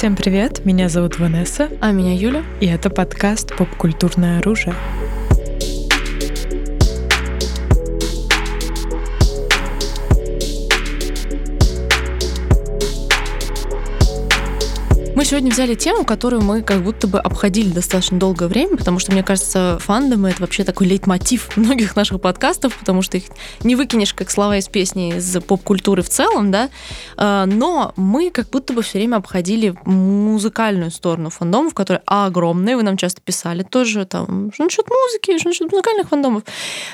Всем привет, меня зовут Ванесса. А меня Юля. И это подкаст «Попкультурное оружие». Сегодня взяли тему, которую мы как будто бы обходили достаточно долгое время, потому что, мне кажется, фандомы — это вообще такой лейтмотив многих наших подкастов, потому что их не выкинешь как слова из песни из поп-культуры в целом, да, а, но мы как будто бы все время обходили музыкальную сторону фандомов, которые огромные, вы нам часто писали тоже, там, что насчет музыки, что насчет музыкальных фандомов.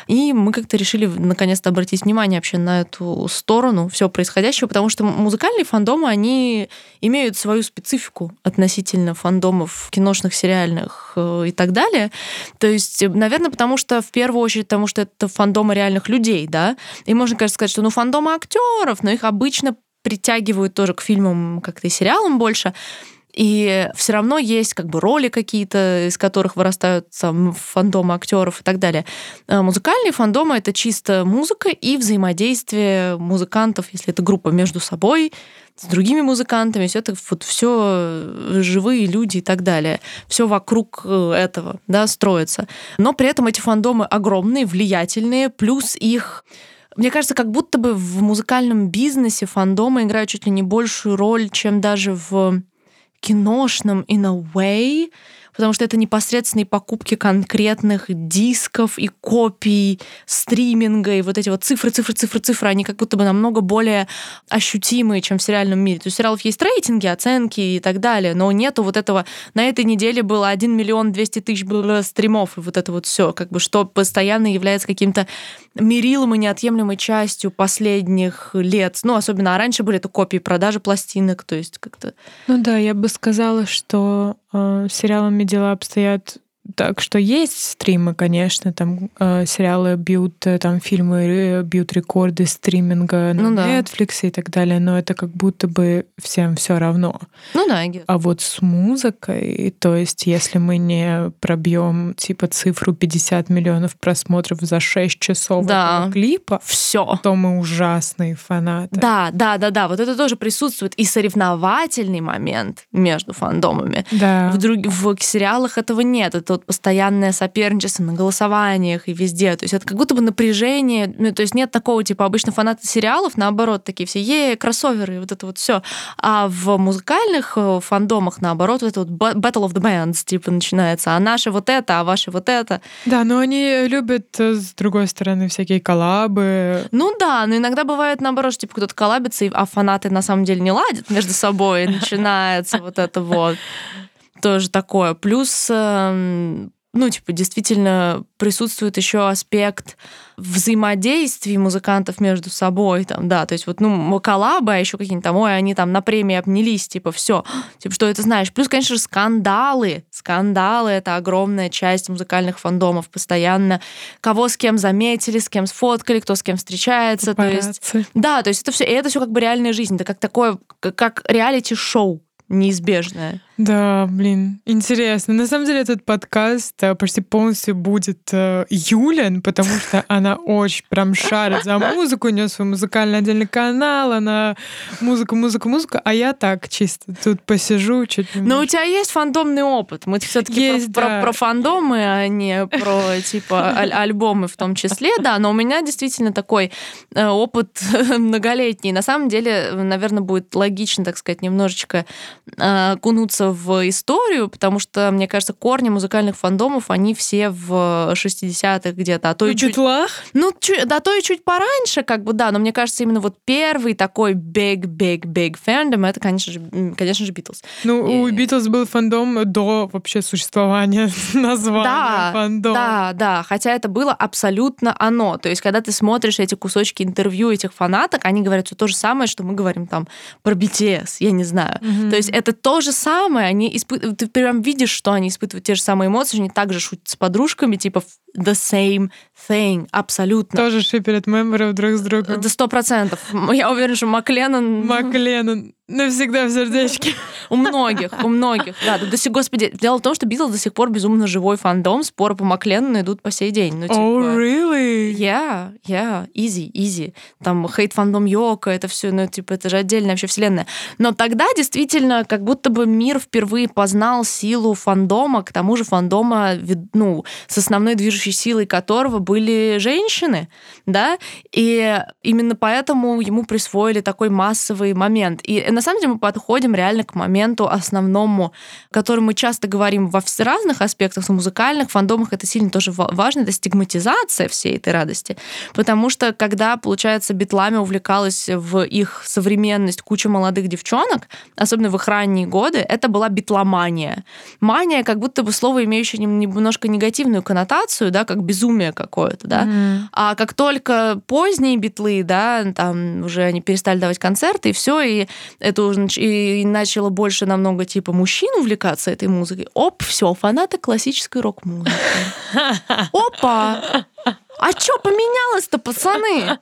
И мы как-то решили наконец-то обратить внимание вообще на эту сторону всего происходящего, потому что музыкальные фандомы, они имеют свою специфику относительно фандомов киношных, сериальных э, и так далее. То есть, наверное, потому что, в первую очередь, потому что это фандомы реальных людей, да, и можно, конечно, сказать, что ну фандомы актеров, но их обычно притягивают тоже к фильмам как-то и сериалам больше. И все равно есть как бы роли какие-то, из которых вырастают там фандомы актеров и так далее. А музыкальные фандомы это чисто музыка и взаимодействие музыкантов, если это группа между собой, с другими музыкантами, все это вот все живые люди и так далее. Все вокруг э, этого да, строится. Но при этом эти фандомы огромные, влиятельные, плюс их мне кажется, как будто бы в музыкальном бизнесе фандомы играют чуть ли не большую роль, чем даже в киношном in a way, потому что это непосредственные покупки конкретных дисков и копий стриминга, и вот эти вот цифры, цифры, цифры, цифры, они как будто бы намного более ощутимые, чем в сериальном мире. То есть у сериалов есть рейтинги, оценки и так далее, но нету вот этого... На этой неделе было 1 миллион 200 тысяч стримов, и вот это вот все, как бы, что постоянно является каким-то мерилом и неотъемлемой частью последних лет. Ну, особенно раньше были это копии продажи пластинок, то есть как-то... Ну да, я бы сказала, что сериалами дела обстоят так что есть стримы, конечно, там э, сериалы бьют, э, там фильмы э, бьют рекорды стриминга на ну, Netflix да. и так далее, но это как будто бы всем все равно. Ну да, А вот с музыкой, то есть если мы не пробьем типа цифру 50 миллионов просмотров за 6 часов да. клипа, все, то мы ужасные фанаты. Да, да, да, да, вот это тоже присутствует и соревновательный момент между фандомами. Да. В, друг... в сериалах этого нет, это вот постоянное соперничество на голосованиях и везде. То есть это как будто бы напряжение. Ну, то есть нет такого, типа, обычно фанаты сериалов, наоборот, такие все, е кроссоверы, вот это вот все. А в музыкальных э, фандомах, наоборот, вот это вот Battle of the Bands, типа, начинается. А наши вот это, а ваши вот это. Да, но они любят, э, с другой стороны, всякие коллабы. Ну да, но иногда бывает, наоборот, что, типа, кто-то коллабится, а фанаты на самом деле не ладят между собой, начинается вот это вот тоже такое. Плюс, эм, ну, типа, действительно присутствует еще аспект взаимодействия музыкантов между собой, там, да, то есть вот, ну, коллабы, а еще какие-нибудь там, ой, они там на премии обнялись, типа, все, типа, что это знаешь. Плюс, конечно же, скандалы. Скандалы — это огромная часть музыкальных фандомов постоянно. Кого с кем заметили, с кем сфоткали, кто с кем встречается, Папарацци. то есть... Да, то есть это все, это все как бы реальная жизнь, это как такое, как реалити-шоу неизбежное. Да, блин, интересно. На самом деле этот подкаст э, почти полностью будет э, Юлин, потому что она очень прям шарит за музыку, у нее свой музыкальный отдельный канал, она музыка, музыка, музыка, а я так чисто тут посижу чуть Но у тебя есть фандомный опыт. Мы все-таки про, да. про, про фандомы, а не про типа аль- альбомы в том числе, да. Но у меня действительно такой э, опыт многолетний. На самом деле, наверное, будет логично, так сказать, немножечко э, кунуться в историю, потому что, мне кажется, корни музыкальных фандомов, они все в 60-х где-то, а то и чуть... Битлах? Ну, чуть, да, то и чуть пораньше, как бы, да, но мне кажется, именно вот первый такой big-big-big фэндом, это, конечно же, конечно же, Битлз. Ну, и... у Битлз был фандом до вообще существования названия да, фандом. Да, да, хотя это было абсолютно оно. То есть, когда ты смотришь эти кусочки интервью этих фанаток, они говорят все то же самое, что мы говорим там про BTS, я не знаю. Mm-hmm. То есть, это то же самое, самое, они испытывают, ты прям видишь, что они испытывают те же самые эмоции, они также шутят с подружками, типа the same thing, абсолютно. Тоже шиперят мемберов друг с другом. Да сто процентов. Я уверена, что Макленнон... Макленнон. Навсегда в сердечке. У многих, у многих. Да, до сих, господи, дело в том, что Битлз до сих пор безумно живой фандом, споры по Макленнону идут по сей день. Ну, типа, Oh, really? Yeah, yeah, easy, easy. Там хейт фандом Йока, это все, ну, типа, это же отдельная вообще вселенная. Но тогда действительно как будто бы мир впервые познал силу фандома, к тому же фандома, ну, с основной движущей силой которого были женщины, да, и именно поэтому ему присвоили такой массовый момент. И на самом деле мы подходим реально к моменту основному, который мы часто говорим во разных аспектах, в музыкальных фандомах это сильно тоже ва- важно, это стигматизация всей этой радости. Потому что когда, получается, битлами увлекалась в их современность куча молодых девчонок, особенно в их ранние годы, это была битломания. Мания как будто бы слово, имеющее нем- немножко негативную коннотацию, да, как безумие какое-то, да. Мгм. А как только поздние битлы, да, там уже они перестали давать концерты, и все, и это уже и начало больше намного типа мужчин увлекаться этой музыкой. Оп, все, фанаты классической рок-музыки. Опа! А что поменялось-то, пацаны?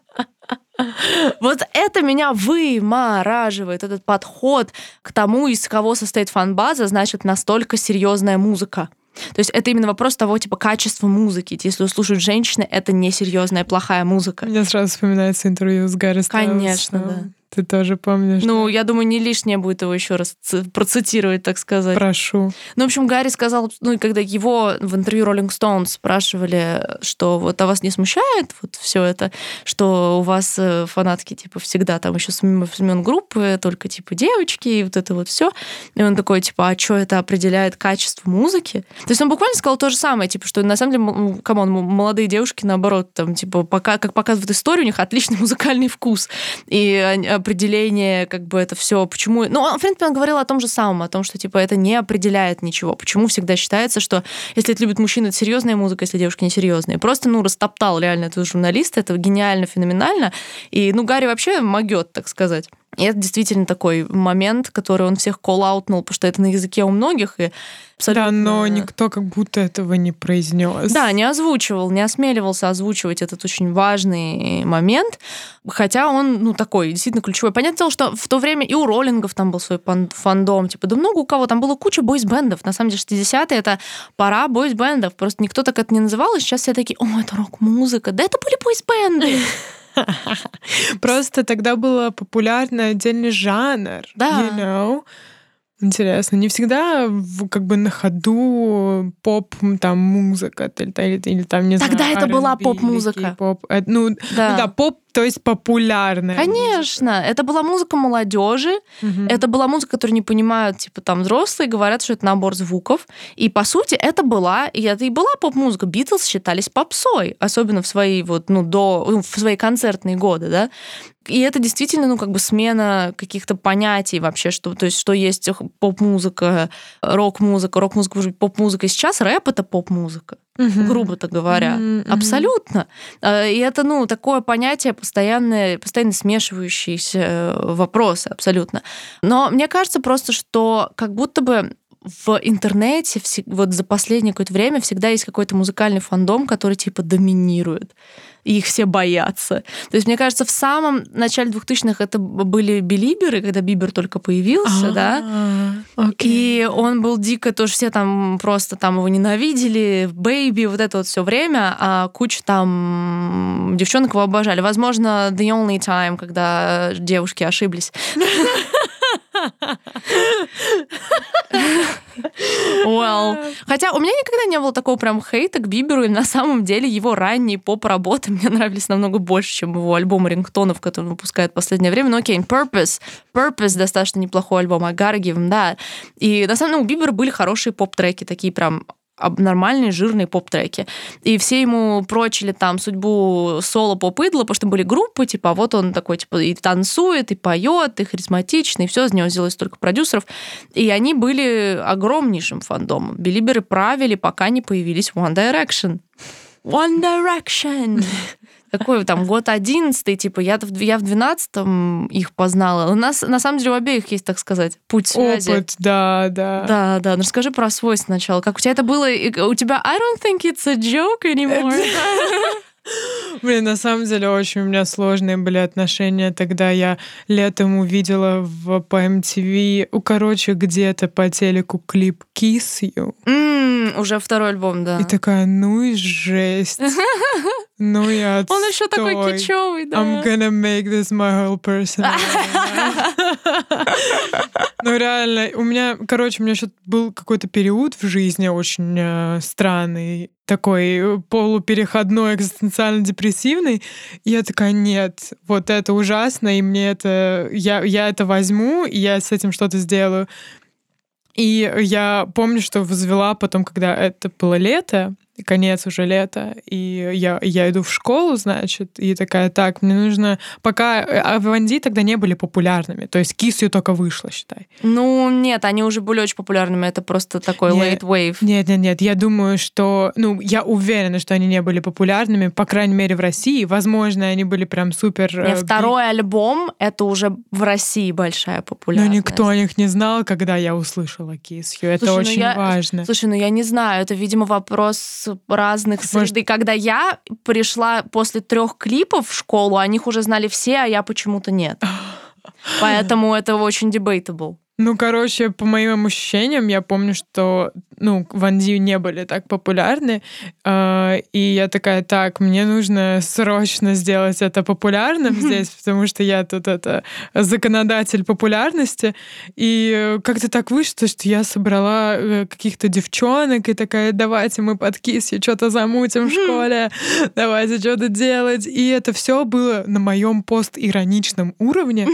Вот это меня вымораживает, этот подход к тому, из кого состоит фан-база, значит, настолько серьезная музыка. То есть это именно вопрос того, типа, качества музыки. Если слушают женщины, это несерьезная, плохая музыка. Мне сразу вспоминается интервью с Гарри Стайлзом. Конечно, да. Ты тоже помнишь? Ну, я думаю, не лишнее будет его еще раз процитировать, так сказать. Прошу. Ну, в общем, Гарри сказал, ну, когда его в интервью Rolling Stones спрашивали, что вот а вас не смущает вот все это, что у вас э, фанатки, типа, всегда там еще с времен группы, только, типа, девочки, и вот это вот все. И он такой, типа, а что это определяет качество музыки? То есть он буквально сказал то же самое, типа, что на самом деле, come on, молодые девушки, наоборот, там, типа, пока, как показывает история, у них отличный музыкальный вкус. И они- определение, как бы это все, почему... Ну, он, в принципе, он говорил о том же самом, о том, что, типа, это не определяет ничего. Почему всегда считается, что если это любит мужчина, это серьезная музыка, если девушка несерьезная. Просто, ну, растоптал реально этого журналиста, это гениально, феноменально. И, ну, Гарри вообще могет, так сказать. И это действительно такой момент, который он всех колл-аутнул, потому что это на языке у многих, и абсолютно... Да, но никто как будто этого не произнес. Да, не озвучивал, не осмеливался озвучивать этот очень важный момент, хотя он, ну, такой, действительно ключевой. Понятное дело, что в то время и у роллингов там был свой фандом, типа, да много у кого, там было куча бойсбендов. На самом деле, 60-е — это пора бойсбендов, просто никто так это не называл, и сейчас все такие, о, это рок-музыка. Да это были бойсбенды. Просто тогда было популярно отдельный жанр. Да. You know? Интересно. Не всегда как бы на ходу поп там музыка или, или, или там не Тогда знаю, это была поп-музыка. кей-поп. Э, Ну, ну Да. да, поп, то есть популярная. Конечно, это была музыка молодежи, Мгм. Это была музыка, которую не понимают, типа, там, взрослые, говорят, что это набор звуков. И, по сути, это была, и это и была поп-музыка. Битлз считались попсой, особенно в свои, вот, ну, до, ну, в свои концертные годы, да. И это действительно, ну, как бы смена каких-то понятий вообще, что, то есть, что есть поп-музыка, рок-музыка, рок-музыка, может быть, поп-музыка. Сейчас рэп — это поп-музыка, Мгм. грубо-то говоря. Мгм. Абсолютно. Э, И это, ну, такое понятие постоянное, постоянно смешивающиеся э, вопросы, абсолютно. Но мне кажется просто, что как будто бы в интернете вот за последнее какое-то время всегда есть какой-то музыкальный фандом, который типа доминирует. И их все боятся. То есть, мне кажется, в самом начале 2000-х это были белиберы, когда Бибер только появился, да. А. И он был дико, тоже все там просто там его ненавидели, baby, вот это вот все время, а куча там девчонок его обожали. Возможно, the only time, когда девушки ошиблись. Well. Хотя у меня никогда не было такого прям хейта к Биберу, и на самом деле его ранние поп-работы мне нравились намного больше, чем его альбом рингтонов, который он выпускает в последнее время. Но окей, Purpose. Purpose достаточно неплохой альбом, give him that. И на самом деле у Бибера были хорошие поп-треки, такие прям нормальные жирные поп-треки. И все ему прочили там судьбу соло поп-идла, потому что были группы, типа, а вот он такой, типа, и танцует, и поет, и харизматичный, и все, из него сделали столько продюсеров. И они были огромнейшим фандомом. Билиберы правили, пока не появились One Direction. One Direction! Какой там год одиннадцатый, типа, я, в- я в двенадцатом их познала. У нас, на самом деле, у обеих есть, так сказать, путь связи. Опыт, да, да. Да, да, ну расскажи про свой сначала. Как у тебя это было? У тебя I don't think it's a joke anymore. Блин, на самом деле очень у меня сложные были отношения. Тогда я летом увидела в, по MTV, у короче, где-то по телеку клип Kiss You. М, уже второй альбом, да. И такая, ну и жесть. Ну и отстой. Он еще такой кичевый, да. I'm gonna make this my whole personality. Ну реально, у меня, короче, у меня еще был какой-то период в жизни очень э, странный, такой э, полупереходной, экзистенциально-депрессивный. И я такая, нет, вот это ужасно, и мне это... Я, я это возьму, и я с этим что-то сделаю. И я помню, что возвела потом, когда это было лето, конец уже лета, и я, я иду в школу, значит, и такая, так, мне нужно... Пока... А Ванди тогда не были популярными, то есть Кисью только вышла, считай. Ну, нет, они уже были очень популярными, это просто такой Нет. late wave. Нет, нет, нет, я думаю, что... Ну, я уверена, что они не были популярными, по крайней мере, в России. Возможно, они были прям супер... э, Не, второй альбом — это уже в России большая Но популярность. никто о них не знал, когда я услышала Кисью. Это Слушай, ну очень я- важно. Слушай, ну я не знаю, это, видимо, вопрос разных Может- среды. Когда я пришла после трех клипов в школу, о них уже знали все, а я почему-то нет. Поэтому это очень debatable. Ну, короче, по моим ощущениям, я помню, что, ну, Ванди не были так популярны, э, и я такая, так, мне нужно срочно сделать это популярным здесь, потому что я тут это законодатель популярности, и э, как-то так вышло, что я собрала э, каких-то девчонок и такая, давайте мы под кисью что-то замутим в школе, давайте что-то делать, и это все было на моем постироничном уровне,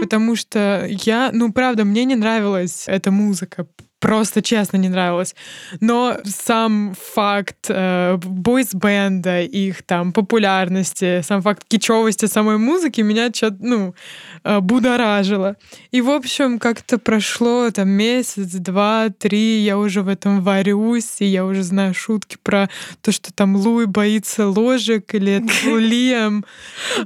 потому что я, ну, правда, мне не нравилась эта музыка. Просто честно не нравилась. Но сам факт э, бойс-бенда, их там популярности, сам факт кичевости самой музыки меня что-то, ну, э, будоражило. И, в общем, как-то прошло там месяц, два, три, я уже в этом варюсь, и я уже знаю шутки про то, что там Луи боится ложек, или Лиам,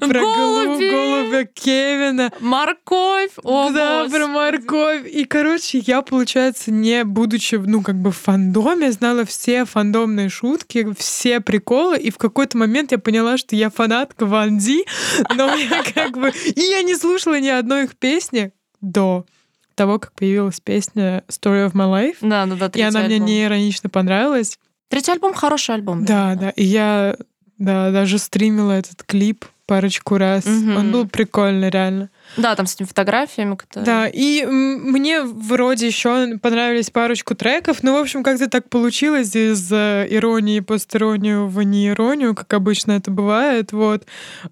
про голубя Кевина. Морковь! Да, про морковь. И, короче, я, получается, не будучи, ну, как бы в фандоме, знала все фандомные шутки, все приколы, и в какой-то момент я поняла, что я фанатка Ван Ди, но я как бы... И я не слушала ни одной их песни до того, как появилась песня Story of My Life. Да, да, да, И она мне не иронично понравилась. Третий альбом хороший альбом. Да, да. И я да, даже стримила этот клип парочку раз. Мгм. Он был прикольный, реально. Да, там с этими фотографиями. которые- Да, и мне вроде еще понравились парочку треков, но, в общем, как-то так получилось из э, иронии постиронию в неиронию, как обычно это бывает, вот.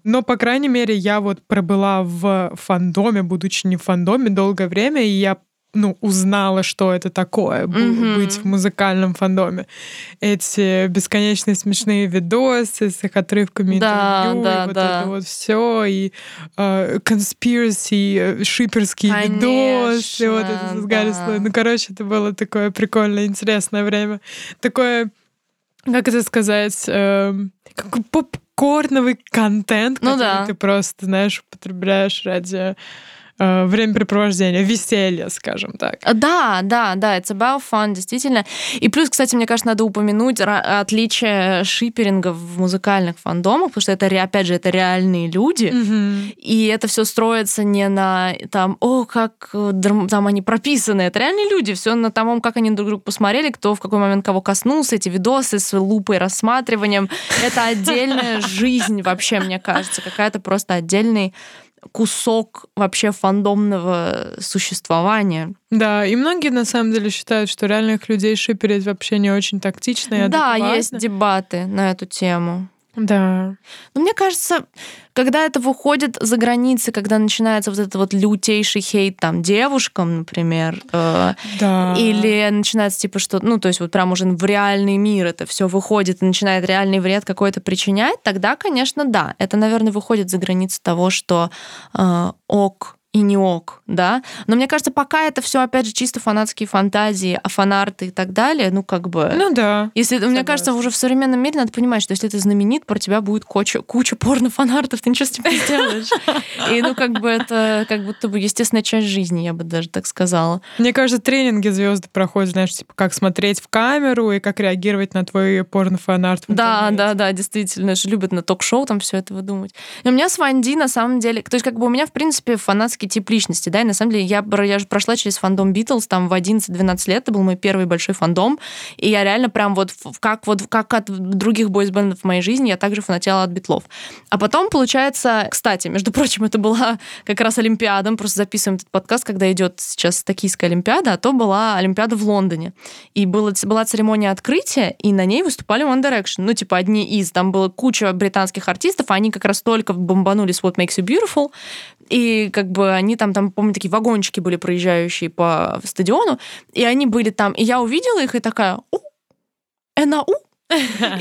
Но, по крайней мере, я вот пробыла в фандоме, будучи не в фандоме долгое время, и я ну, узнала, что это такое, Мгм. быть в музыкальном фандоме. Эти бесконечные смешные видосы с их отрывками Да, интервью, да, и вот да. это вот все, и э, conspiracy, э, шиперские видосы, вот это Конечно, с Гарри да. Ну, короче, это было такое прикольное, интересное время. Такое, как это сказать, эм, как попкорновый контент, Ну который да. ты просто, знаешь, употребляешь ради э, времяпрепровождения, веселья, скажем так. А, Да, да, да, it's about fun, действительно. И плюс, кстати, мне кажется, надо упомянуть отличие шиперинга в музыкальных фандомах, потому что это, опять же, это реальные люди, Мгм. и это все строится не на там, о, как э, там они прописаны, это реальные люди, все на том, как они друг друга посмотрели, кто в какой момент кого коснулся, эти видосы с лупой, рассматриванием, это отдельная жизнь вообще, мне кажется, какая-то просто отдельный кусок вообще фандомного существования. Да, и многие на самом деле считают, что реальных людей шиперить вообще не очень тактично и Да, адекватно. есть дебаты на эту тему. Да. Но мне кажется, когда это выходит за границы, когда начинается вот этот вот лютейший хейт там девушкам, например, э, Да. или начинается типа что, ну то есть вот прям уже в реальный мир это все выходит и начинает реальный вред какой-то причинять, тогда, конечно, да, это, наверное, выходит за границы того, что э, ок и не ок, да. Но мне кажется, пока это все опять же чисто фанатские фантазии, а фанарты и так далее, ну как бы. Ну да. Если согласна. мне кажется, уже в современном мире надо понимать, что если ты знаменит, про тебя будет куча, куча порно-фанартов, ты ничего с этим не сделаешь. И ну как бы это как будто бы естественная часть жизни, я бы даже так сказала. Мне кажется, тренинги звезды проходят, знаешь, типа как смотреть в камеру и как реагировать на твой порно-фанарт. Да, да, да, действительно, же любят на ток-шоу там все это выдумать. И у меня с Ванди на самом деле, то есть как бы у меня в принципе фанатский фанатский тип личности, да, и на самом деле я, я же прошла через фандом Битлз, там в 11-12 лет, это был мой первый большой фандом, и я реально прям вот как вот как от других бойсбендов в моей жизни, я также фанатела от Битлов. А потом, получается, кстати, между прочим, это была как раз Олимпиада, мы просто записываем этот подкаст, когда идет сейчас Токийская Олимпиада, а то была Олимпиада в Лондоне. И была, была церемония открытия, и на ней выступали One Direction. Ну, типа, одни из. Там была куча британских артистов, а они как раз только бомбанули с What Makes You Beautiful. И как бы они там, там, помню, такие вагончики были проезжающие по стадиону, и они были там. И я увидела их и такая, о, НАУ?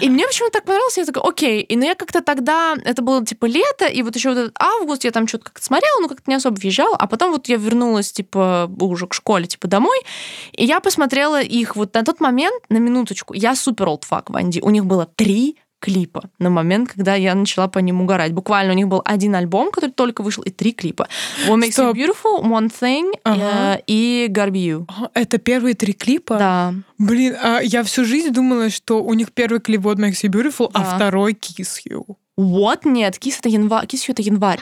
И мне почему-то так понравилось, я такая, окей. И ну я как-то тогда, это было типа лето, и вот еще вот этот август, я там что-то как-то смотрела, но как-то не особо въезжала, а потом вот я вернулась, типа, уже к школе, типа, домой, и я посмотрела их вот на тот момент, на минуточку, я супер олдфак Ванди, у них было три клипа на момент, когда я начала по ним угорать. Буквально у них был один альбом, который только вышел, и три клипа. What Makes Stop. You Beautiful, One Thing ага. э, и Garby You. Это первые три клипа? Да. Блин, а я всю жизнь думала, что у них первый клип What Makes You Beautiful, а да. а второй Kiss You. Вот нет, кис это январь, кисью это январь.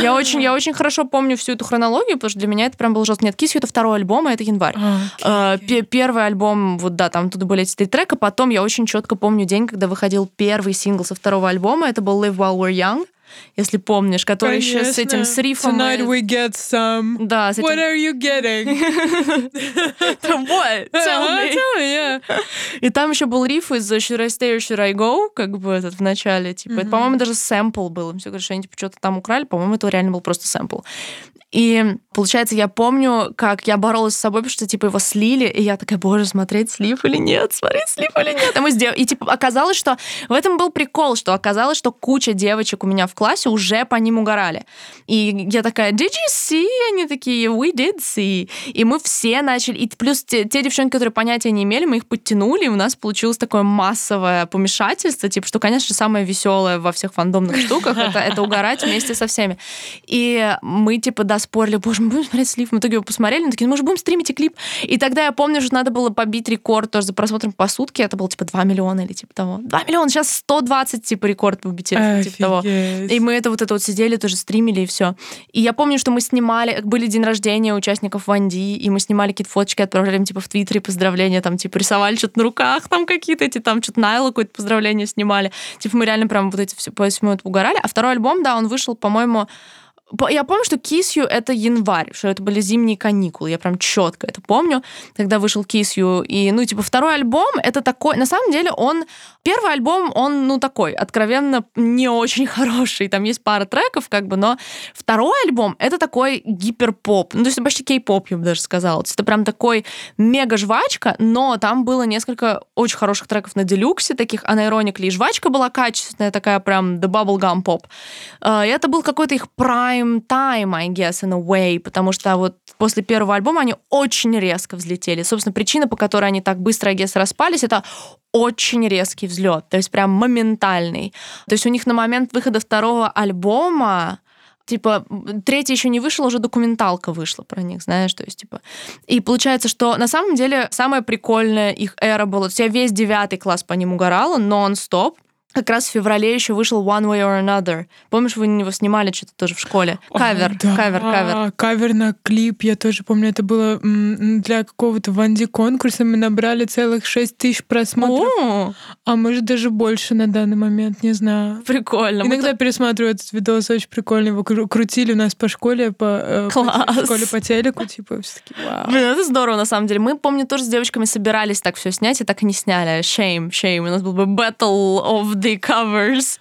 Я очень, я очень хорошо помню всю эту хронологию, потому что для меня это прям был жестко. Нет, кисью это второй альбом, а это январь. Okay, okay. Первый альбом, вот да, там туда были эти три трека. Потом я очень четко помню день, когда выходил первый сингл со второго альбома. Это был Live While We're Young если помнишь, который Конечно. еще с этим с рифом. Tonight we get some. Да, с этим... What are you getting? What? Tell me. Tell me, yeah. И там еще был риф из Should I Stay or Should I Go, как бы этот в начале, типа. Mm-hmm. Это, по-моему, даже сэмпл был. Все говорят, что они типа что-то там украли, по-моему, это реально был просто сэмпл. И получается, я помню, как я боролась с собой, потому что типа его слили, и я такая, боже, смотреть слив или нет, смотреть слив или нет. И, мы сдел... и типа оказалось, что в этом был прикол, что оказалось, что куча девочек у меня в классе уже по ним угорали. И я такая, did you see? Они такие, we did see. И мы все начали, и плюс те, те девчонки, которые понятия не имели, мы их подтянули, и у нас получилось такое массовое помешательство, типа, что, конечно, самое веселое во всех фандомных штуках это, это угорать вместе со всеми. И мы, типа, до спорили, боже, мы будем смотреть слив. Мы в итоге его посмотрели, мы такие, ну, может, будем стримить и клип. И тогда я помню, что надо было побить рекорд тоже за просмотром по сутке. Это было, типа, 2 миллиона или типа того. 2 миллиона, сейчас 120, типа, рекорд побить, типа того. И мы это вот это вот сидели, тоже стримили, и все. И я помню, что мы снимали, были день рождения участников Ванди, и мы снимали какие-то фоточки, отправляли им, типа, в Твиттере поздравления, там, типа, рисовали что-то на руках, там какие-то эти, там, что-то Найла какое-то поздравление снимали. Типа, мы реально прям вот эти все по всему угорали. А второй альбом, да, он вышел, по-моему, я помню, что Кисью это январь, что это были зимние каникулы. Я прям четко это помню, когда вышел Кисью. И, ну, типа, второй альбом это такой... На самом деле он... Первый альбом, он, ну, такой, откровенно не очень хороший. Там есть пара треков, как бы, но второй альбом это такой гиперпоп. Ну, то есть почти кей-поп, я бы даже сказала. То есть это прям такой мега-жвачка, но там было несколько очень хороших треков на делюксе, таких анаэроникли. И жвачка была качественная, такая прям the bubblegum pop. И это был какой-то их прайм prime time, I guess, in a way, потому что вот после первого альбома они очень резко взлетели. Собственно, причина, по которой они так быстро, I guess, распались, это очень резкий взлет, то есть прям моментальный. То есть у них на момент выхода второго альбома типа, третий еще не вышел, уже документалка вышла про них, знаешь, то есть, типа... И получается, что на самом деле самая прикольная их эра была... То есть я весь девятый класс по ним угорала, нон-стоп, как раз в феврале еще вышел One Way or Another. Помнишь, вы него снимали что-то тоже в школе? Кавер, да. кавер, кавер. Кавер на клип, я тоже помню, это было для какого-то Ванди конкурса. Мы набрали целых 6 тысяч просмотров. О! А может даже больше на данный момент, не знаю. Прикольно. Иногда Мы пересматриваю этот видос, очень прикольный. Его крутили у нас по школе, по, э, Класс. по школе по телеку, типа, все таки вау. Блин, это здорово, на самом деле. Мы, помню, тоже с девочками собирались так все снять, и так и не сняли. Shame, shame. У нас был бы Battle of the covers.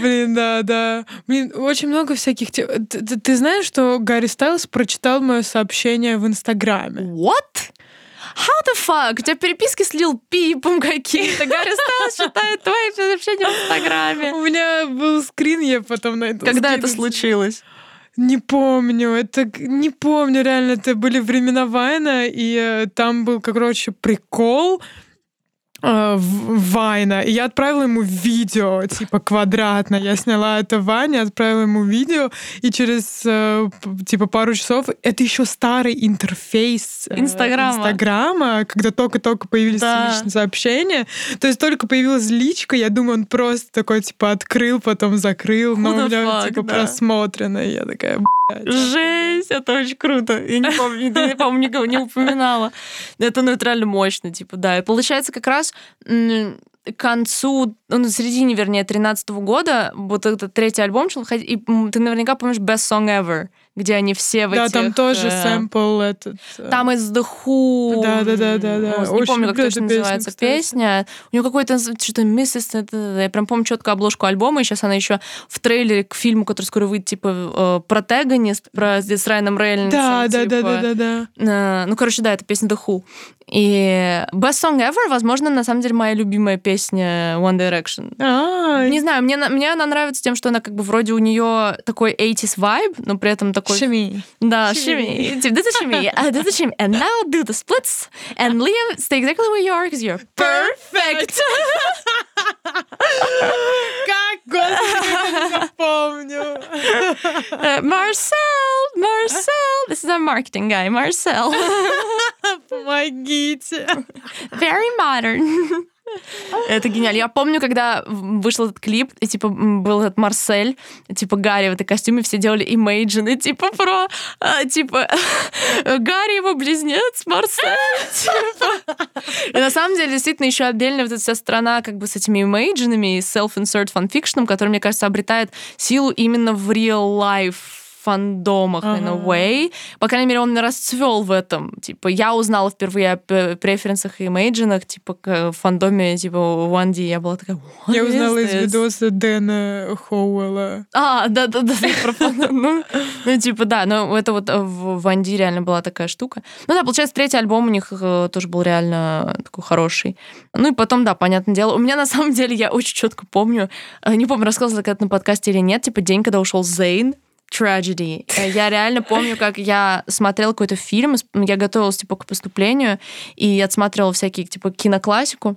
Блин, да, да. Блин, очень много всяких... Ты, ты, ты знаешь, что Гарри Стайлс прочитал мое сообщение в Инстаграме? What? How the fuck? У тебя переписки с Лил Пипом какие-то. Гарри Стайлс читает твои сообщения в Инстаграме. У меня был скрин, я потом найду. Когда это случилось? Не помню, это не помню, реально, это были времена Вайна, и э, там был, короче, прикол, Вайна, и я отправила ему видео, типа, квадратно. Я сняла это Ваня, отправила ему видео, и через, э, типа, пару часов... Это еще старый интерфейс э, Инстаграма. Инстаграма, когда только-только появились Да. личные сообщения. То есть только появилась личка, я думаю, он просто такой, типа, открыл, потом закрыл, но Who у меня, fuck, типа, да. просмотрено. И я такая. Жесть, это очень круто. Я не помню, я, по-моему, никого не упоминала. Это ну, это реально мощно, типа, да. И получается, как раз к концу, ну, середине, вернее, 13 года, вот этот третий альбом и ты наверняка помнишь Best Song Ever, где они все в Да, этих... там тоже э, сэмпл этот. э, Там из The Who. Да, да, да, да, да. Ой, Не Очень помню, как точно эту песню, называется кстати. песня. У нее какой-то что-то Mrs. это- Я прям помню четко обложку альбома, и сейчас она еще в трейлере к фильму, который скоро выйдет, типа э, Протагонист, про с Райаном Рейнольдсом. Да, да, да, типа. да, да, да. Э, Ну, короче, да, это песня The Who. И Best Song Ever, возможно, на самом деле моя любимая песня One Direction. А, Не знаю, мне, мне она нравится тем, что она как бы вроде у нее такой 80s vibe, но при этом такой... Шими. Да, Shimmy. shimmy. Типа, do the shimmy, uh, do the shimmy, and now do the splits, and Liam, stay exactly where you are, because you're perfect. Как, господи, как я запомню. Uh, Marcel, Marcel, this is our marketing guy, Marcel. Помогите. Very modern. Это гениально. Я помню, когда вышел этот клип, и, типа, был этот Марсель, типа, Гарри в этой костюме, все делали имейджины, типа, про, а, типа, Гарри его близнец, Марсель, типа. И на самом деле, действительно, еще отдельно вот эта вся страна как бы с этими имейджинами и self-insert фанфикшном, который, мне кажется, обретает силу именно в real life фандомах in a way. По крайней мере, он расцвел в этом. Типа, я узнала впервые о преференсах и имейджинах, типа, к- в фандоме, типа, One D. Я была такая, «What Я узнала из this?» видоса Дэна Хоуэлла. А, да-да-да, про фан- ну, ну, типа, да, но это вот э, в One D реально была такая штука. Ну да, получается, третий альбом у них э, тоже был реально такой хороший. Ну и потом, да, понятное дело, у меня на самом деле, я очень четко помню, э, не помню, рассказывала когда на подкасте или нет, типа, день, когда ушел Зейн, Tragedy. Э, Я реально помню, как я смотрела какой-то фильм, я готовилась, типа, к поступлению, и отсматривала всякие, типа, киноклассику.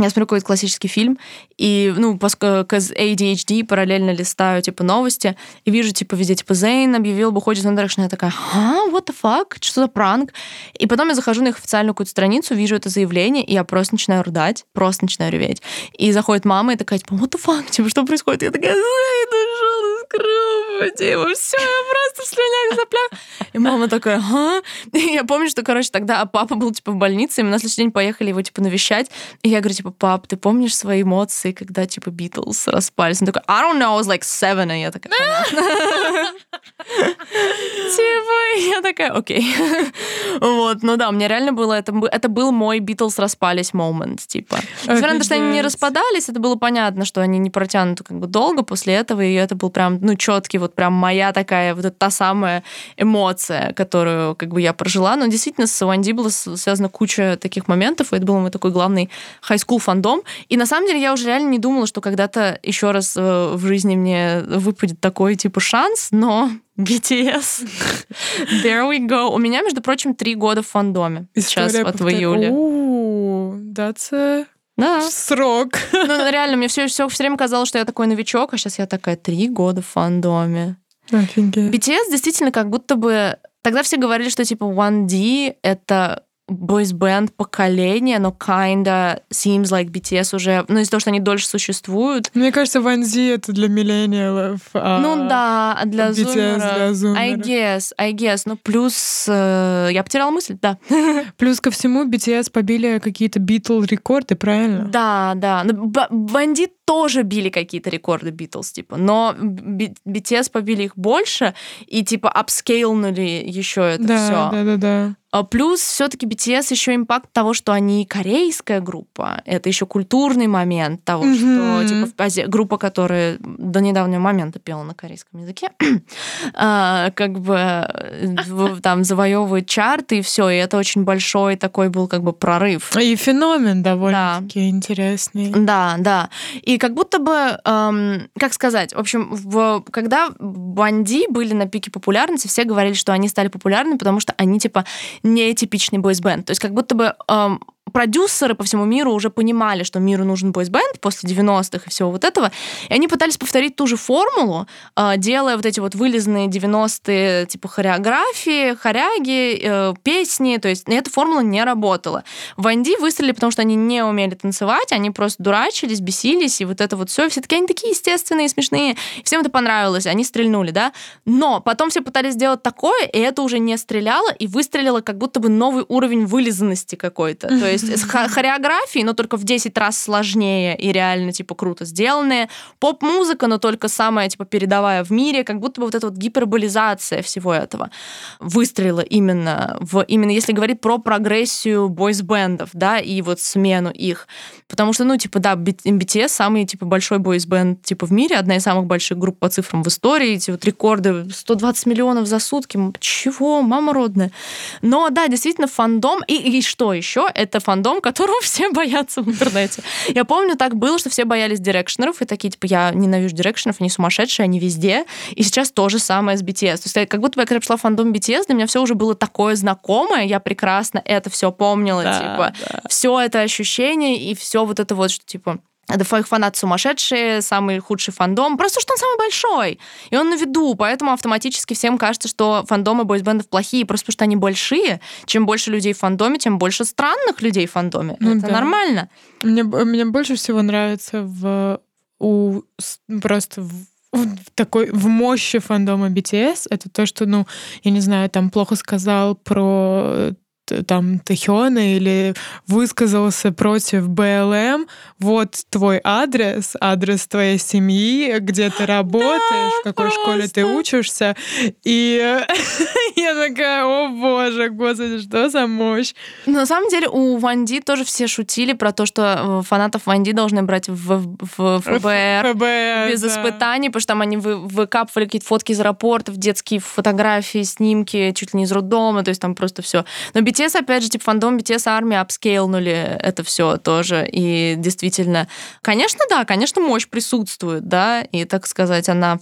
Я смотрю какой-то классический фильм, и, ну, поскольку с ADHD параллельно листаю, типа, новости, и вижу, типа, везде, типа, Зейн объявил бы уходит One Direction. Я такая, а, what the fuck? Что за пранк? И потом я захожу на их официальную какую-то страницу, вижу это заявление, и я просто начинаю рыдать, просто начинаю реветь. И заходит мама и такая, типа, what the fuck? Типа, что происходит? Я такая, Зейн ушел из группы, типа, все, я просто в слюнях, в соплях. И мама такая, ага. И я помню, что, короче, тогда папа был, типа, в больнице, и мы на следующий день поехали его, типа, навещать. И я говорю, типа, пап, ты помнишь свои эмоции, когда, типа, Битлз распались? Он такой, I don't know, I was like seven. И я такая. Типа, я такая, окей. Вот, ну да, у меня реально было, это, это был мой Битлз распались момент, типа. Несмотря на то, что они не распадались, это было понятно, что они не протянуты как бы долго после этого, и это был прям, ну, четкий, вот прям моя такая, вот та самая эмоция, которую как бы я прожила. Но действительно с D было связано куча таких моментов, и это был мой такой главный хай-скул фандом. И на самом деле я уже реально не думала, что когда-то еще раз э, в жизни мне выпадет такой типа шанс, но BTS. There we go. У меня, между прочим, три года в фандоме. Сейчас История вот в повтор- июле. У, That's a Да. срок. Ну, реально, мне все, все, время казалось, что я такой новичок, а сейчас я такая три года в фандоме. Офигеть. BTS действительно как будто бы... Тогда все говорили, что типа 1D — это бойсбенд поколения, но kinda seems like BTS уже... Ну, из-за того, что они дольше существуют. Мне кажется, Ванзи это для миллениалов. а ну да, для BTS зумеров... для I зумеров. guess, I guess. Ну, плюс... э, я потеряла мысль, да. Плюс ко всему BTS побили какие-то Битл рекорды, правильно? Да, да. Ну, Б- One D тоже били какие-то рекорды Битлз, типа, но BTS побили их больше и типа upscale нули еще это да, все. да, да, да. А Плюс все-таки BTS еще impact того, что они корейская группа. Это еще культурный момент того, что Мгм. типа Ази- группа, которая до недавнего момента пела на корейском языке, а, как бы э, там завоевывает чарты и все. И это очень большой такой был как бы прорыв. И феномен довольно-таки интересный. Да, да. И И как будто бы, эм, как сказать, в общем, в, когда Банди были на пике популярности, все говорили, что они стали популярны, потому что они, типа, не типичный бойсбенд. То есть как будто бы эм, продюсеры по всему миру уже понимали, что миру нужен бойсбенд после 90-х и всего вот этого, и они пытались повторить ту же формулу, а, делая вот эти вот вылезанные 90-е типа хореографии, хоряги, э, песни, то есть эта формула не работала. Ванди выстрелили, потому что они не умели танцевать, они просто дурачились, бесились, и вот это вот все, все таки они такие естественные, смешные, всем это понравилось, они стрельнули, да, но потом все пытались сделать такое, и это уже не стреляло, и выстрелило как будто бы новый уровень вылизанности какой-то, то есть есть с хореографией, но только в 10 раз сложнее и реально, типа, круто сделанные. Поп-музыка, но только самая, типа, передовая в мире, как будто бы вот эта вот гиперболизация всего этого выстрелила именно в, именно если говорить про прогрессию бойсбендов, да, и вот смену их. Потому что, ну, типа, да, BTS самый, типа, большой бойсбенд, типа, в мире, одна из самых больших групп по цифрам в истории, эти вот рекорды 120 миллионов за сутки. Чего? Мама родная. Но, да, действительно, фандом. И, и что еще? Это фандом, которого все боятся в интернете. Я помню, так было, что все боялись Directioner ов, и такие, типа, я ненавижу Directioner ов, они сумасшедшие, они везде. И сейчас то же самое с BTS. То есть, как будто бы, когда я пришла в фандом BTS, для меня все уже было такое знакомое, я прекрасно это все помнила, да, типа, да. все это ощущение и все вот это вот, что, типа, это их фанаты сумасшедшие, самый худший фандом, просто что он самый большой, и он на виду, поэтому автоматически всем кажется, что фандомы бойсбендов плохие, просто потому что они большие. Чем больше людей в фандоме, тем больше странных людей в фандоме. Ну, Это да. нормально. Мне, мне больше всего нравится в у просто в в такой в мощи фандома BTS это то, что, ну, я не знаю, там плохо сказал про там Тэхёна или высказался против БЛМ, вот твой адрес, адрес твоей семьи, где ты работаешь, да, в какой просто. школе ты учишься. И я такая, о боже, господи, что за мощь. На самом деле у Ванди тоже все шутили про то, что э, фанатов Ванди должны брать в, в ФБР, ФБР без да. испытаний, потому что там они вы, выкапывали какие-то фотки из аэропортов, детские фотографии, снимки чуть ли не из роддома, то есть там просто все. Но BTS, опять же, типа фандом BTS армии апскейлнули это все тоже. И действительно, конечно, да, конечно, мощь присутствует, да, и, так сказать, она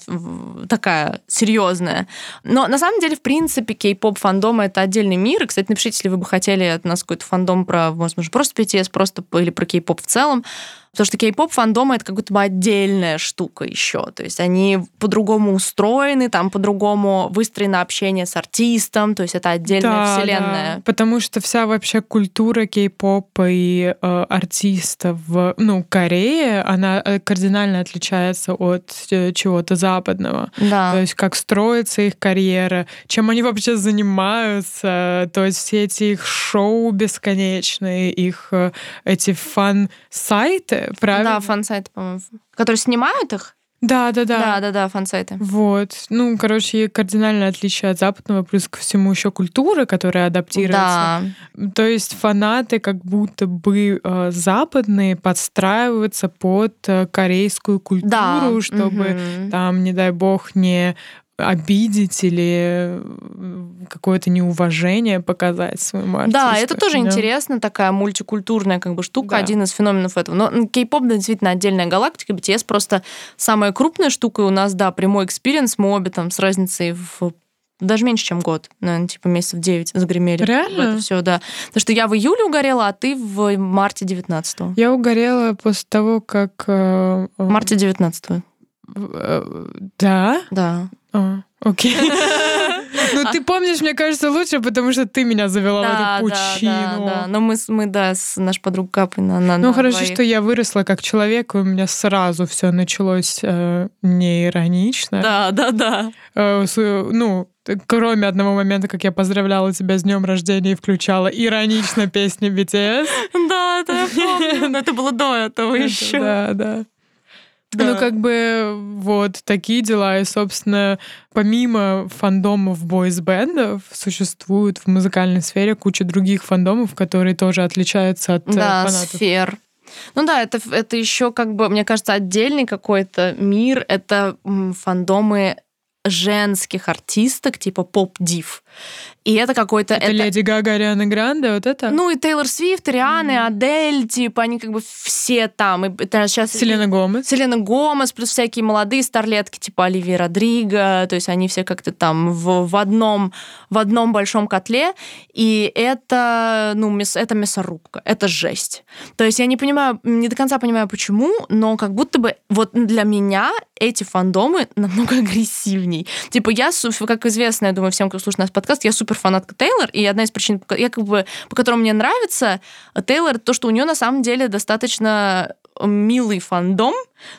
такая серьезная. Но на самом деле, в принципе, кей-поп фандом это отдельный мир. И, кстати, напишите, если вы бы хотели от нас какой-то фандом про, возможно, просто BTS, просто или про кей-поп в целом. Потому что кей-поп фандомы это как будто бы отдельная штука еще. То есть они по-другому устроены, там по-другому выстроено общение с артистом, то есть это отдельная да, вселенная. Да. Потому что вся вообще культура кей-попа и э, артистов в ну, Корее, она э, кардинально отличается от э, чего-то западного. Да. То есть как строится их карьера, чем они вообще занимаются, то есть все эти их шоу бесконечные, их э, эти фан-сайты, правильно? Да, фан-сайты, по-моему. Которые снимают их? Да, да, да. Да, да, да, фан-сайты. Вот. Ну, короче, кардинальное отличие от западного, плюс ко всему еще культура, которая адаптируется. Да. То есть фанаты как будто бы э, западные подстраиваются под э, корейскую культуру, да. чтобы угу. там, не дай бог, не обидеть или какое-то неуважение показать своему артисту. Да, это тоже да. интересно, такая мультикультурная как бы штука, да. один из феноменов этого. Но кей-поп действительно отдельная галактика, BTS просто самая крупная штука, и у нас, да, прямой experience, мы обе там с разницей в даже меньше, чем год, наверное, типа месяцев 9 загремели. Реально? Это все, да. Потому что я в июле угорела, а ты в марте 19 -го. Я угорела после того, как... Э, в марте 19 -го. Э, да? Да. А, окей. Ну, ты помнишь, мне кажется, лучше, потому что ты меня завела в эту пучину. Да, да, да. Но мы, мы да, с нашей подругой Капой на, на Ну, хорошо, что я выросла как человек, и у меня сразу все началось э, неиронично. Да, да, да. Э, ну, кроме одного момента, как я поздравляла тебя с днем рождения и включала иронично песни BTS. Да, это я помню. Но это было до этого еще. Да, да. Ну, да. Ну, как бы вот такие дела. И, собственно, помимо фандомов бойс-бендов, существует в музыкальной сфере куча других фандомов, которые тоже отличаются от э, да, фанатов. сфер. Ну да, это, это еще как бы, мне кажется, отдельный какой-то мир. Это фандомы женских артисток, типа поп-див. И это какой-то... Это, это Леди Гага, Ариана Гранде, вот это? Ну, и Тейлор Свифт, Рианы, mm. Адель, типа, они как бы все там. И это сейчас... Селена Гомес. Селена Гомес, плюс всякие молодые старлетки, типа Оливия Родриго, то есть они все как-то там в, в, одном, в одном большом котле, и это, ну, мяс, это мясорубка, это жесть. То есть я не понимаю, не до конца понимаю, почему, но как будто бы вот для меня эти фандомы намного агрессивней. Типа я, как известно, я думаю, всем, кто слушает наш подкаст, я супер фанатка Тейлор, и одна из причин, я как бы, по которым мне нравится Тейлор, то, что у нее на самом деле достаточно милый фандом,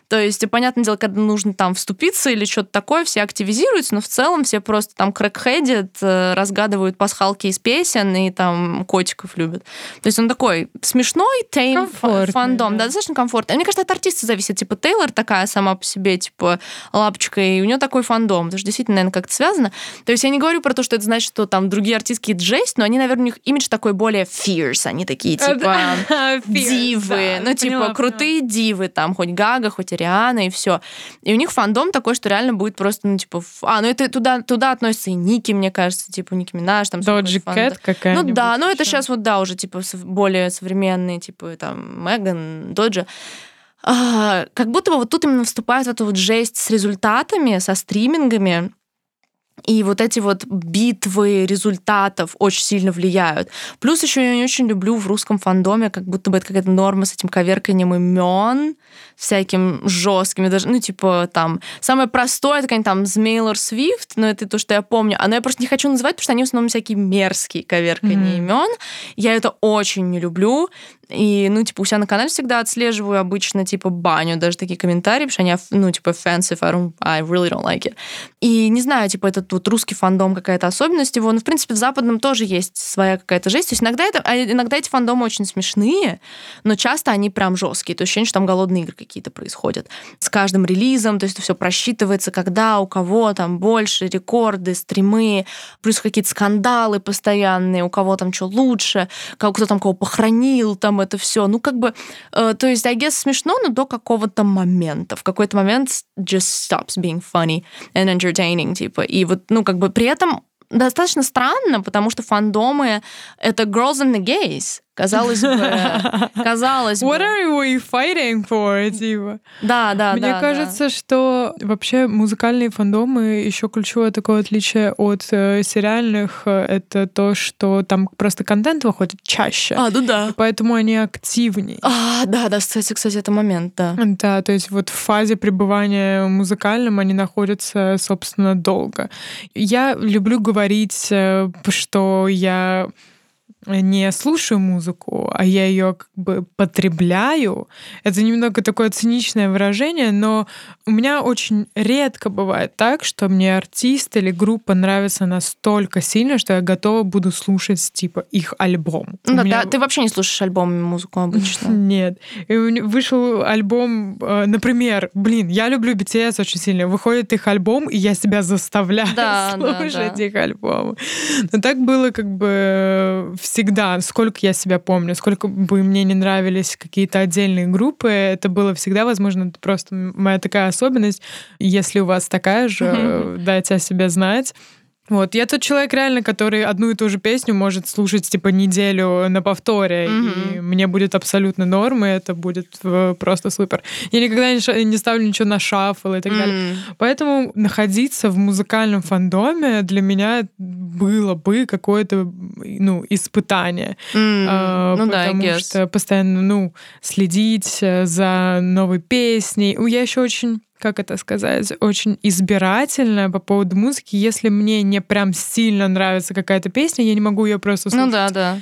то есть, понятное дело, когда нужно там вступиться или что-то такое, все активизируются, но в целом все просто там крэкхедят, э, разгадывают пасхалки из песен и там котиков любят. То есть он такой смешной, тейм фандом, да. достаточно комфортный. Мне кажется, от артиста зависит. Типа Тейлор такая сама по себе, типа лапочка, и у нее такой фандом, потому что действительно, наверное, как-то связано. То есть я не говорю про то, что это значит, что там другие артистки жесть, но они, наверное, у них имидж такой более fierce, они такие, типа, дивы, ну, типа, крутые дивы, там, хоть Гага, Гага, хоть Ариана, и все. И у них фандом такой, что реально будет просто, ну, типа... А, ну это туда, туда относится и Ники, мне кажется, типа Ники Минаж. Там Доджи Кэт какая Ну да, ну это сейчас вот, да, уже, типа, более современные, типа, там, Меган, Доджи. А, как будто бы вот тут именно вступает в эту вот жесть с результатами, со стримингами, и вот эти вот битвы результатов очень сильно влияют. Плюс еще я не очень люблю в русском фандоме, как будто бы это какая-то норма с этим коверканием имен, всяким жесткими, даже, ну, типа, там, самое простое, это, конечно, там, Змейлор Свифт, но это то, что я помню. А но я просто не хочу называть, потому что они в основном всякие мерзкие коверкания mm-hmm. имен. Я это очень не люблю. И, ну, типа, у себя на канале всегда отслеживаю обычно, типа, баню, даже такие комментарии, потому что они, ну, типа, offensive, I, don't, I really don't like it. И не знаю, типа, этот вот русский фандом какая-то особенность его, ну, в принципе, в западном тоже есть своя какая-то жесть. То есть иногда, это, а иногда эти фандомы очень смешные, но часто они прям жесткие. То есть ощущение, что там голодные игры какие-то происходят. С каждым релизом, то есть все просчитывается, когда, у кого там больше, рекорды, стримы, плюс какие-то скандалы постоянные, у кого там что лучше, кто там кого похоронил, там это все. Ну, как бы, э, то есть, I guess, смешно, но до какого-то момента. В какой-то момент just stops being funny and entertaining, типа. И вот, ну, как бы при этом достаточно странно, потому что фандомы — это girls and the gays. Казалось бы, казалось бы. What are we fighting for, типа? Да, да, Мне да. кажется, да. что вообще музыкальные фандомы еще ключевое такое отличие от э, сериальных э, это то, что там просто контент выходит чаще. А, ну да. Поэтому они активнее. А, да, да, кстати, кстати, это момент, да. Да, то есть вот в фазе пребывания музыкальном они находятся, собственно, долго. Я люблю говорить, э, что я не слушаю музыку, а я ее как бы потребляю. Это немного такое циничное выражение, но у меня очень редко бывает так, что мне артист или группа нравится настолько сильно, что я готова буду слушать типа их альбом. Ну, меня... да, ты вообще не слушаешь альбом музыку обычно? Нет. И вышел альбом, э, например, блин, я люблю BTS очень сильно. Выходит их альбом, и я себя заставляю да, слушать да, да. их альбом. Но так было как бы всегда, сколько я себя помню, сколько бы мне не нравились какие-то отдельные группы, это было всегда, возможно, это просто моя такая особенность. Если у вас такая же, дайте о себе знать. Вот, я тот человек реально, который одну и ту же песню может слушать типа неделю на повторе, mm-hmm. и мне будет абсолютно норм, и это будет э, просто супер. Я никогда не, не ставлю ничего на шаффл и так mm-hmm. далее. Поэтому находиться в музыкальном фандоме для меня было бы какое-то ну испытание, mm-hmm. а, ну, потому да, что постоянно ну следить э, за новой песней. Я еще очень как это сказать, очень избирательная по поводу музыки. Если мне не прям сильно нравится какая-то песня, я не могу ее просто слушать. Ну да, да.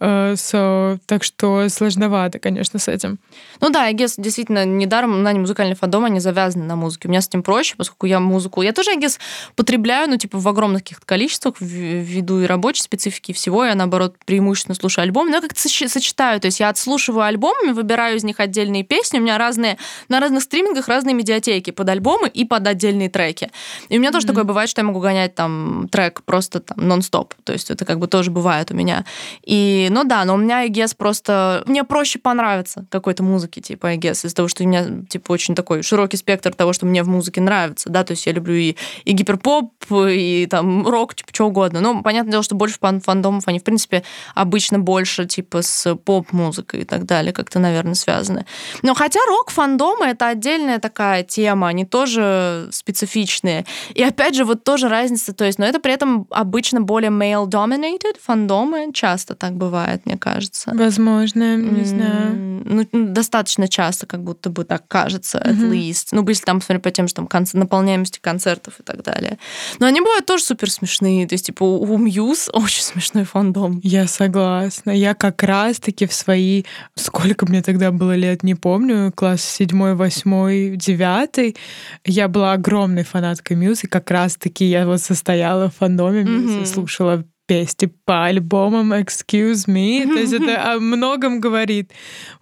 Uh, so, так что сложновато, конечно, с этим. Ну да, я guess, действительно, недаром на не музыкальный фандом, они завязаны на музыке. У меня с этим проще, поскольку я музыку... Я тоже, guess, потребляю, ну, типа, в огромных каких-то количествах, ввиду и рабочей специфики и всего. Я, наоборот, преимущественно слушаю альбом. Но я как-то сочетаю. То есть я отслушиваю альбомами, выбираю из них отдельные песни. У меня разные... На разных стримингах разные медиатеки библиотеки под альбомы и под отдельные треки. И у меня mm-hmm. тоже такое бывает, что я могу гонять там трек просто там нон-стоп. То есть это как бы тоже бывает у меня. И ну да, но у меня, guess, просто... Мне проще понравиться какой-то музыке, типа, guess, из-за того, что у меня, типа, очень такой широкий спектр того, что мне в музыке нравится, да, то есть я люблю и, и гиперпоп, и там рок, типа, что угодно. Но понятное дело, что больше фан фандомов, они, в принципе, обычно больше, типа, с поп-музыкой и так далее, как-то, наверное, связаны. Но хотя рок-фандомы — это отдельная такая тема, они тоже специфичные. И опять же, вот тоже разница, то есть, но это при этом обычно более male-dominated фандомы, часто так бывает, мне кажется. Возможно, не знаю. Ну, достаточно часто, как будто бы так кажется, at mm-hmm. least. Ну, если там, смотри, по тем, что там конц... наполняемости концертов и так далее. Но они бывают тоже супер смешные. То есть, типа, у Muse очень смешной фандом. Я согласна. Я как раз-таки в свои... Сколько мне тогда было лет, не помню, класс седьмой, восьмой, девятый, я была огромной фанаткой Muse, и как раз-таки я вот состояла в фандоме Muse, mm-hmm. слушала песни по альбомам Excuse Me. То есть это о многом говорит.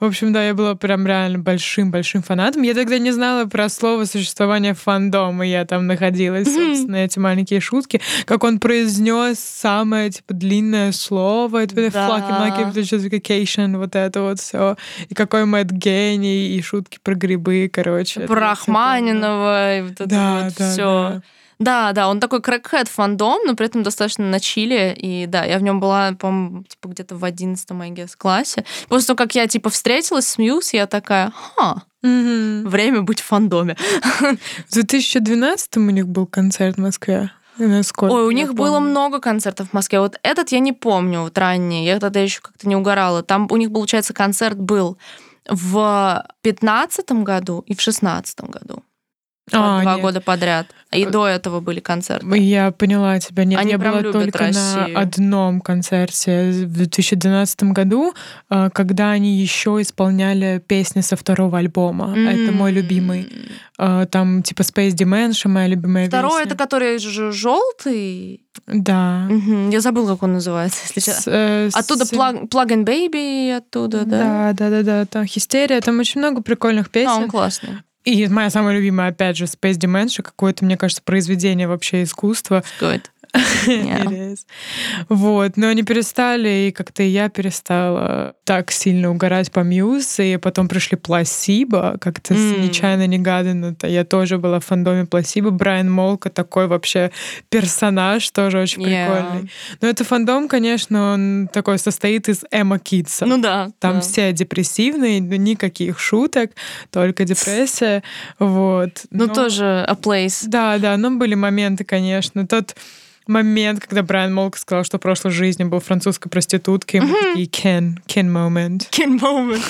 В общем, да, я была прям реально большим-большим фанатом. Я тогда не знала про слово существования фандома. Я там находилась, собственно, эти маленькие шутки. Как он произнес самое, типа, длинное слово. Это да. флаки, justification, вот это вот все. И какой Мэтт гений, и шутки про грибы, короче. Про Рахманинова, и вот это вот все. Да. Да, он такой крэкхэт фандом, но при этом достаточно на чили. И да, я в нем была, по-моему, типа где-то в 11 I guess, классе. После того, как я типа встретилась с Мьюз, я такая, ха, mm время быть в фандоме. В 2012 у них был концерт в Москве. Насколько Ой, у них помню. было много концертов в Москве. Вот этот я не помню, вот ранний. Я тогда еще как-то не угорала. Там у них, получается, концерт был в 15 году и в 16 году. А, два нет. года подряд. И до этого были концерты. Я поняла тебя. Нет, Они я была только Россию. на одном концерте в 2012 году, а, когда они еще исполняли песни со второго альбома. Mm-hmm. Это мой любимый. А, там типа Space Dimension, моя любимая Второй песня. это который желтый. Да. Угу. Я забыла, как он называется, если с, э, Оттуда с... Plug, Plug and Baby, оттуда, да? Да, да, да, да. Там Хистерия, там очень много прикольных песен. А, он классный. И моя самая любимая, опять же, Space Dementia, какое-то, мне кажется, произведение вообще искусства. Good. Yeah. вот, но они перестали, и как-то я перестала так сильно угорать по Мьюз, и потом пришли Пласибо, как-то mm. нечаянно негаданно. -то. Я тоже была в фандоме Пласибо. Брайан Молка такой вообще персонаж, тоже очень yeah. прикольный. Но это фандом, конечно, он такой состоит из эмо кидса. Ну да. Там да. все депрессивные, никаких шуток, только депрессия. Вот. Ну но... тоже a place. Да, да, но были моменты, конечно. Тот момент, когда Брайан Молк сказал, что в прошлой жизни был французской проституткой, и мы такие Ken, Ken moment. Ken moment.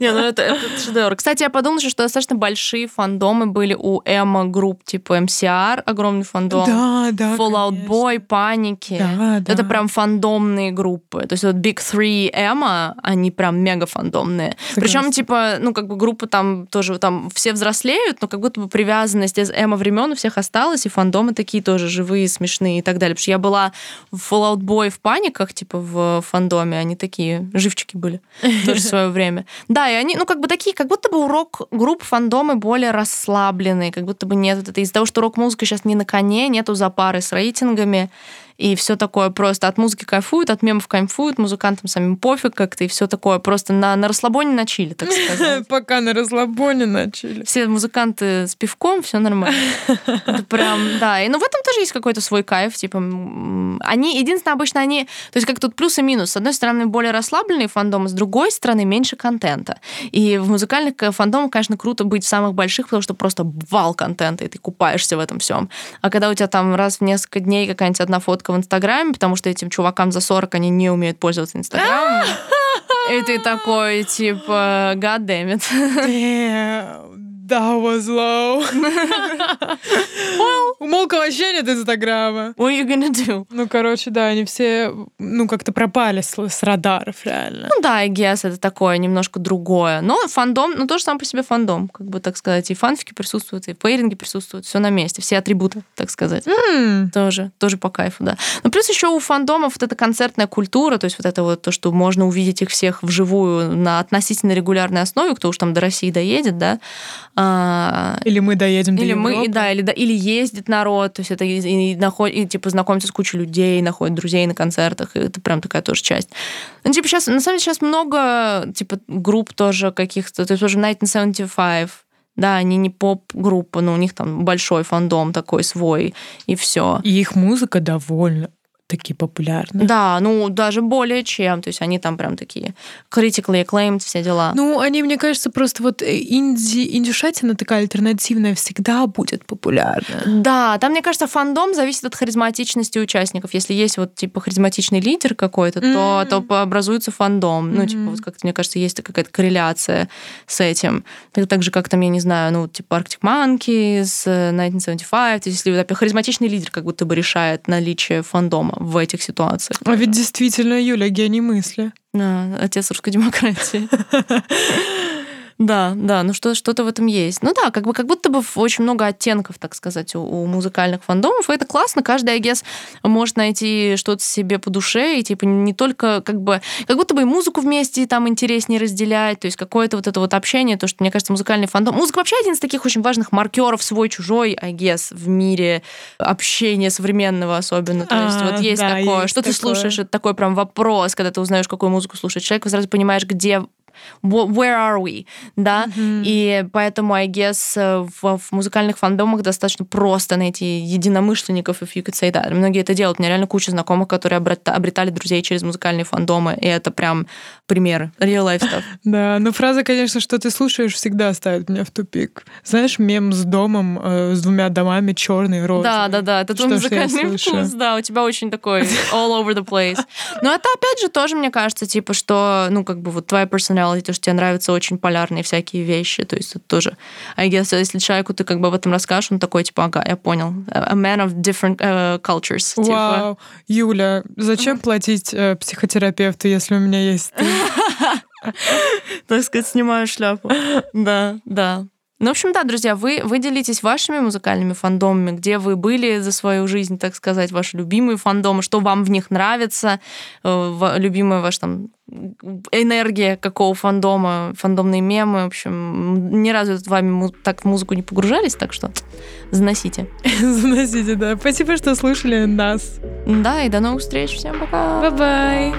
Не, ну это, это шедевр. Кстати, я подумала, что достаточно большие фандомы были у Эма групп, типа MCR, огромный фандом. Да, да, Fallout. Boy, Паники. Да, да. Это прям фандомные группы. То есть вот Big Three Эма, они прям мега фандомные. Причем, типа, ну, как бы группы там тоже, там все взрослеют, но как будто бы привязанность из Эма времен у всех осталась, и фандомы такие тоже живые, смешные и так далее. Потому что я была в Fallout Boy в паниках, типа в фандоме, они такие живчики были тоже в свое время. Да, и они, ну, как бы такие, как будто бы у рок-групп фандомы более расслабленные, как будто бы нет это из-за того, что рок-музыка сейчас не на коне, нету запары с рейтингами, и все такое просто от музыки кайфуют, от мемов кайфуют, музыкантам самим пофиг как-то, и все такое просто на, на расслабоне на чили, так сказать. Пока на расслабоне на чили. Все музыканты с пивком, все нормально. Это прям, да. И ну в этом тоже есть какой-то свой кайф, типа, они, единственное, обычно они, то есть как тут плюс и минус. С одной стороны, более расслабленные фандомы, с другой стороны, меньше контента. И в музыкальных фандомах, конечно, круто быть в самых больших, потому что просто вал контента, и ты купаешься в этом всем. А когда у тебя там раз в несколько дней какая-нибудь одна фотка фотка в Инстаграме, потому что этим чувакам за 40 они не умеют пользоваться Инстаграмом. И ты такой, типа, God damn it. Damn. That was low. well, у Молка вообще нет Инстаграма. What are you gonna do? Ну, короче, да, они все, ну, как-то пропали с, с радаров, реально. Ну да, I guess это такое немножко другое. Но фандом, ну, тоже сам по себе фандом, как бы, так сказать. И фанфики присутствуют, и пейринги присутствуют, все на месте, все атрибуты, так сказать. Mm. Тоже, тоже по кайфу, да. Но плюс еще у фандомов вот эта концертная культура, то есть вот это вот то, что можно увидеть их всех вживую на относительно регулярной основе, кто уж там до России доедет, да, А, Или мы доедем до или мы, Европы. да, или, да, или ездит народ, то есть это и, и, наход- и, типа знакомится с кучей людей, находит друзей на концертах, и это прям такая тоже часть. Ну, типа сейчас, на самом деле сейчас много, типа, групп тоже каких-то, то есть тоже 1975, да, они не поп-группа, но у них там большой фандом такой свой, и все. И их музыка довольно таки популярна. Да, ну даже более чем, то есть они там прям такие critically acclaimed, все дела. Ну, они, мне кажется, просто вот э, инди, индюшатина такая альтернативная всегда будет популярна. Да, там, мне кажется, фандом зависит от харизматичности участников. Если есть вот, типа, харизматичный лидер какой-то, то, Мгм. то по- образуется фандом. Ну, типа, вот как-то, мне кажется, есть какая-то корреляция с этим. Так, так же, как там, я не знаю, ну, типа, Arctic Monkeys, э, 1975. То есть, если вот, харизматичный лидер как будто бы решает наличие фандома в этих ситуациях. А ведь действительно, Юля, гений мысли. Да, отец русской демократии. Да, да, ну что, что-то в этом есть. Ну да, как бы как будто бы очень много оттенков, так сказать, у, у музыкальных фандомов, и это классно. Каждый, I guess, может найти что-то себе по душе, и типа не только как бы... Как будто бы и музыку вместе там интереснее разделять, то есть какое-то вот это вот общение, то, что, мне кажется, музыкальный фандом... Музыка вообще один из таких очень важных маркеров свой-чужой, I guess, в мире общения современного особенно. То есть А, вот есть да, такое, есть что ты такое. слушаешь, это такой прям вопрос, когда ты узнаешь, какую музыку слушает человек, вы сразу понимаешь, где where are we, да, Мгм. и поэтому, I guess, э, в, в музыкальных фандомах достаточно просто найти единомышленников, if you could say that. Многие это делают. У меня реально куча знакомых, которые обрета- обретали друзей через музыкальные фандомы, и это прям пример real life stuff. Да, но фраза, конечно, что ты слушаешь, всегда ставит меня в тупик. Знаешь, мем с домом, э, с двумя домами, черный, розовый. Да, да, да, это твой музыкальный вкус, да, у тебя очень такой all over the place. Но это опять же тоже, мне кажется, типа, что, ну, как бы вот твоя personality, то, что тебе нравятся очень полярные всякие вещи, то есть это тоже, I guess, если человеку ты как бы об этом расскажешь, он такой, типа, ага, я понял, a man of different э, cultures, типа. Вау, Юля, зачем платить э, психотерапевту, если у меня есть ты? так сказать, снимаю шляпу. Да, да. Ну, в общем, да, друзья, вы, вы делитесь вашими музыкальными фандомами, где вы были за свою жизнь, так сказать, ваши любимые фандомы, что вам в них нравится, э, любимая ваша там энергия какого фандома, фандомные мемы. В общем, ни разу с вами так в музыку не погружались, так что заносите. Заносите, да. Спасибо, что слушали нас. Да, и до новых встреч. Всем пока. Bye-bye.